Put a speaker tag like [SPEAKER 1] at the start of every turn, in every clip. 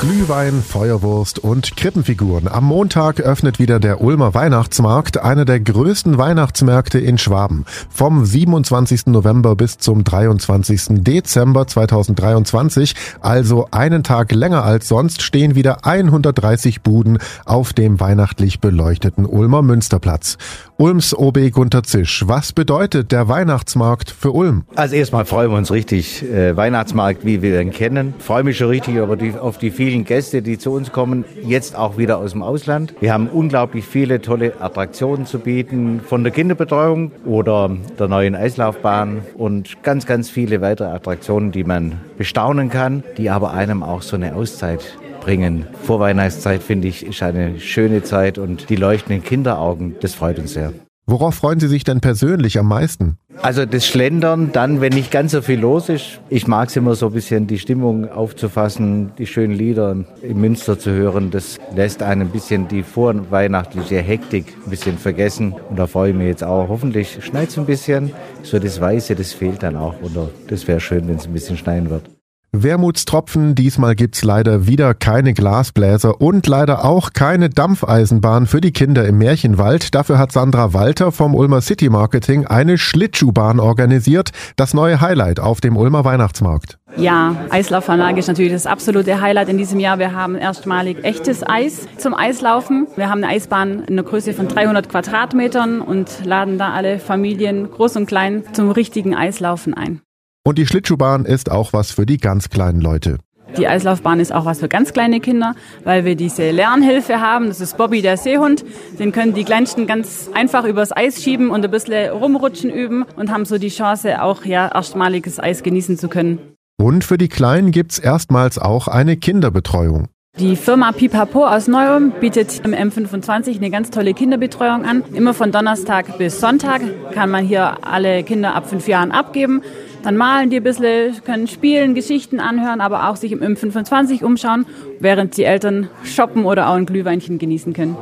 [SPEAKER 1] Glühwein, Feuerwurst und Krippenfiguren. Am Montag öffnet wieder der Ulmer Weihnachtsmarkt, einer der größten Weihnachtsmärkte in Schwaben. Vom 27. November bis zum 23. Dezember 2023, also einen Tag länger als sonst, stehen wieder 130 Buden auf dem weihnachtlich beleuchteten Ulmer Münsterplatz. Ulms OB Gunter Zisch, was bedeutet der Weihnachtsmarkt für Ulm?
[SPEAKER 2] Also erstmal freuen wir uns richtig, äh, Weihnachtsmarkt, wie wir ihn kennen. Freue mich schon richtig über die, auf die vielen Gäste, die zu uns kommen, jetzt auch wieder aus dem Ausland. Wir haben unglaublich viele tolle Attraktionen zu bieten, von der Kinderbetreuung oder der neuen Eislaufbahn und ganz, ganz viele weitere Attraktionen, die man bestaunen kann, die aber einem auch so eine Auszeit bringen. Vorweihnachtszeit, finde ich, ist eine schöne Zeit und die leuchtenden Kinderaugen, das freut uns sehr.
[SPEAKER 1] Worauf freuen Sie sich denn persönlich am meisten?
[SPEAKER 2] Also das Schlendern, dann, wenn nicht ganz so viel los ist. Ich mag es immer so ein bisschen, die Stimmung aufzufassen, die schönen Lieder im Münster zu hören. Das lässt einen ein bisschen die vorweihnachtliche Hektik ein bisschen vergessen. Und da freue ich mich jetzt auch. Hoffentlich schneit es ein bisschen. So das Weiße, das fehlt dann auch. Oder das wäre schön, wenn es ein bisschen schneien wird.
[SPEAKER 1] Wermutstropfen, diesmal gibt's leider wieder keine Glasbläser und leider auch keine Dampfeisenbahn für die Kinder im Märchenwald. Dafür hat Sandra Walter vom Ulmer City Marketing eine Schlittschuhbahn organisiert, das neue Highlight auf dem Ulmer Weihnachtsmarkt.
[SPEAKER 3] Ja, Eislaufanlage ist natürlich das absolute Highlight in diesem Jahr. Wir haben erstmalig echtes Eis zum Eislaufen. Wir haben eine Eisbahn in der Größe von 300 Quadratmetern und laden da alle Familien, groß und klein, zum richtigen Eislaufen ein.
[SPEAKER 1] Und die Schlittschuhbahn ist auch was für die ganz kleinen Leute.
[SPEAKER 3] Die Eislaufbahn ist auch was für ganz kleine Kinder, weil wir diese Lernhilfe haben. Das ist Bobby, der Seehund. Den können die Kleinsten ganz einfach übers Eis schieben und ein bisschen rumrutschen üben und haben so die Chance, auch ja erstmaliges Eis genießen zu können.
[SPEAKER 1] Und für die Kleinen gibt's erstmals auch eine Kinderbetreuung.
[SPEAKER 3] Die Firma Pipapo aus Neuem bietet im M25 eine ganz tolle Kinderbetreuung an. Immer von Donnerstag bis Sonntag kann man hier alle Kinder ab fünf Jahren abgeben. Dann malen die ein bisschen, können spielen, Geschichten anhören, aber auch sich im M25 umschauen, während die Eltern shoppen oder auch ein Glühweinchen genießen können.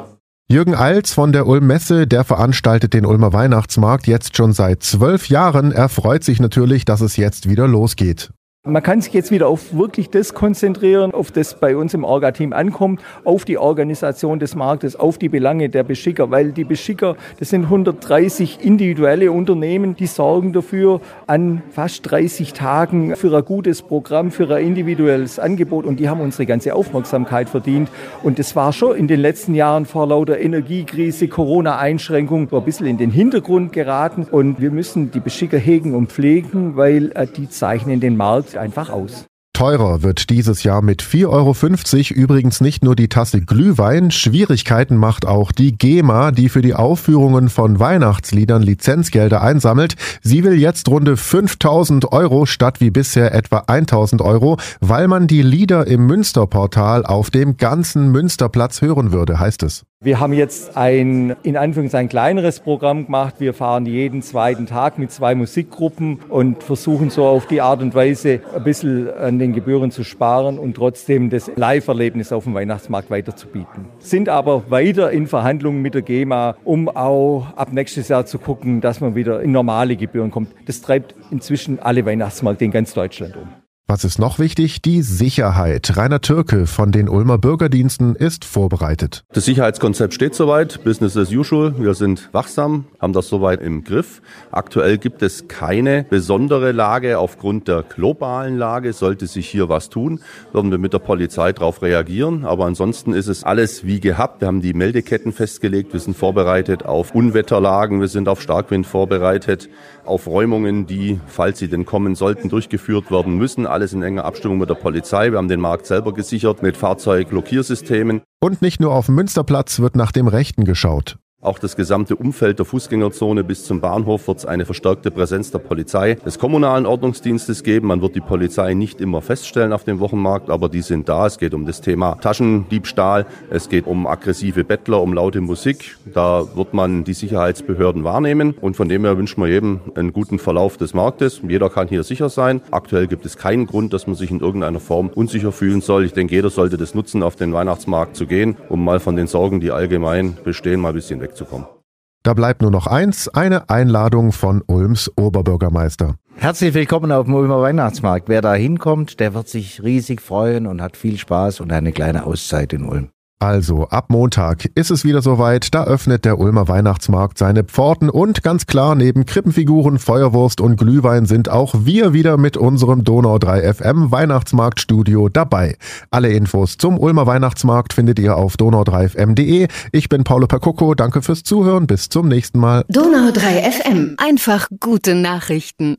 [SPEAKER 1] Jürgen Alz von der Ulm Messe, der veranstaltet den Ulmer Weihnachtsmarkt jetzt schon seit zwölf Jahren. Er freut sich natürlich, dass es jetzt wieder losgeht.
[SPEAKER 4] Man kann sich jetzt wieder auf wirklich das konzentrieren, auf das bei uns im Orga-Team ankommt, auf die Organisation des Marktes, auf die Belange der Beschicker, weil die Beschicker, das sind 130 individuelle Unternehmen, die sorgen dafür an fast 30 Tagen für ein gutes Programm, für ein individuelles Angebot und die haben unsere ganze Aufmerksamkeit verdient. Und das war schon in den letzten Jahren vor lauter Energiekrise, Corona-Einschränkung ein bisschen in den Hintergrund geraten und wir müssen die Beschicker hegen und pflegen, weil äh, die zeichnen den Markt einfach aus.
[SPEAKER 1] Teurer wird dieses Jahr mit 4,50 Euro übrigens nicht nur die Tasse Glühwein, Schwierigkeiten macht auch die GEMA, die für die Aufführungen von Weihnachtsliedern Lizenzgelder einsammelt. Sie will jetzt runde 5000 Euro statt wie bisher etwa 1000 Euro, weil man die Lieder im Münsterportal auf dem ganzen Münsterplatz hören würde, heißt es.
[SPEAKER 4] Wir haben jetzt ein, in Anführungszeichen, kleineres Programm gemacht. Wir fahren jeden zweiten Tag mit zwei Musikgruppen und versuchen so auf die Art und Weise ein bisschen den Gebühren zu sparen und trotzdem das Live-Erlebnis auf dem Weihnachtsmarkt weiterzubieten. Sind aber weiter in Verhandlungen mit der GEMA, um auch ab nächstes Jahr zu gucken, dass man wieder in normale Gebühren kommt. Das treibt inzwischen alle Weihnachtsmärkte in ganz Deutschland um.
[SPEAKER 1] Was ist noch wichtig? Die Sicherheit. Rainer Türke von den Ulmer Bürgerdiensten ist vorbereitet.
[SPEAKER 5] Das Sicherheitskonzept steht soweit. Business as usual. Wir sind wachsam, haben das soweit im Griff. Aktuell gibt es keine besondere Lage. Aufgrund der globalen Lage sollte sich hier was tun. Würden wir mit der Polizei darauf reagieren. Aber ansonsten ist es alles wie gehabt. Wir haben die Meldeketten festgelegt. Wir sind vorbereitet auf Unwetterlagen. Wir sind auf Starkwind vorbereitet. Auf Räumungen, die, falls sie denn kommen sollten, durchgeführt werden müssen alles in enger Abstimmung mit der Polizei. Wir haben den Markt selber gesichert mit Fahrzeugblockiersystemen.
[SPEAKER 1] Und nicht nur auf dem Münsterplatz wird nach dem Rechten geschaut.
[SPEAKER 5] Auch das gesamte Umfeld der Fußgängerzone bis zum Bahnhof wird es eine verstärkte Präsenz der Polizei des kommunalen Ordnungsdienstes geben. Man wird die Polizei nicht immer feststellen auf dem Wochenmarkt, aber die sind da. Es geht um das Thema Taschendiebstahl, es geht um aggressive Bettler, um laute Musik. Da wird man die Sicherheitsbehörden wahrnehmen und von dem her wünschen wir jedem einen guten Verlauf des Marktes. Jeder kann hier sicher sein. Aktuell gibt es keinen Grund, dass man sich in irgendeiner Form unsicher fühlen soll. Ich denke, jeder sollte das nutzen, auf den Weihnachtsmarkt zu gehen, um mal von den Sorgen, die allgemein bestehen, mal ein bisschen wegzukommen.
[SPEAKER 1] Da bleibt nur noch eins, eine Einladung von Ulms Oberbürgermeister.
[SPEAKER 2] Herzlich willkommen auf dem Ulmer Weihnachtsmarkt. Wer da hinkommt, der wird sich riesig freuen und hat viel Spaß und eine kleine Auszeit in Ulm.
[SPEAKER 1] Also, ab Montag ist es wieder soweit, da öffnet der Ulmer Weihnachtsmarkt seine Pforten und ganz klar, neben Krippenfiguren, Feuerwurst und Glühwein sind auch wir wieder mit unserem Donau 3 FM Weihnachtsmarktstudio dabei. Alle Infos zum Ulmer Weihnachtsmarkt findet ihr auf donau3fm.de. Ich bin Paolo Percocco, danke fürs Zuhören, bis zum nächsten Mal.
[SPEAKER 6] Donau 3 FM, einfach gute Nachrichten.